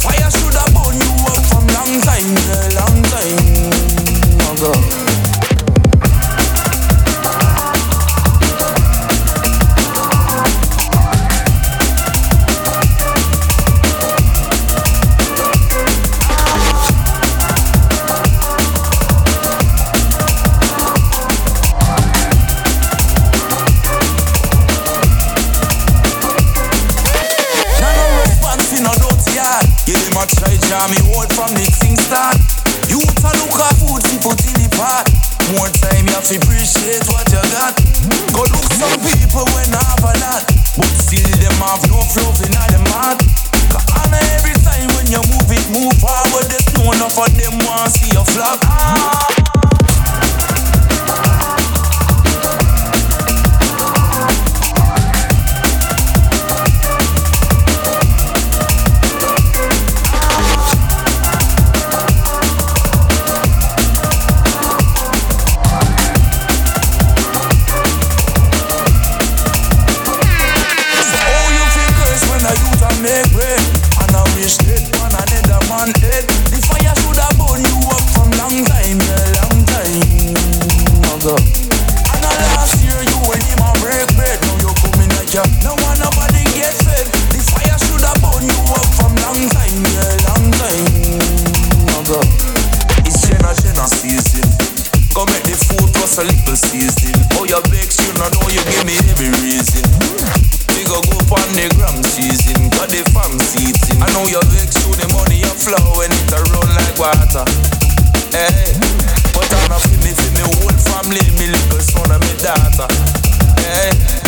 fire should have burn you up from long time, yeah, long time ago. Jah me hold from the thing start. You to look at food fi put in the pot. More time you have to appreciate what you got. Go look some people when I have a lot, but still them have no flow in them heart. And every time when you move it, move forward. There's no enough of them want see you flop. Ah. a break bread. Now you're coming at ya. Now one nobody get fed. The fire should have burned you up from long time, yeah, long time. It's Jenna Jenna season. Go make the food plus a little season. Oh, you vex, you know, you give me every reason. We go go on the gram season, the fam seating. I know you vex, you the money you flow and it a run like water. Hey, but I'm not for me, for me whole family, me little son and me daughter. Hey.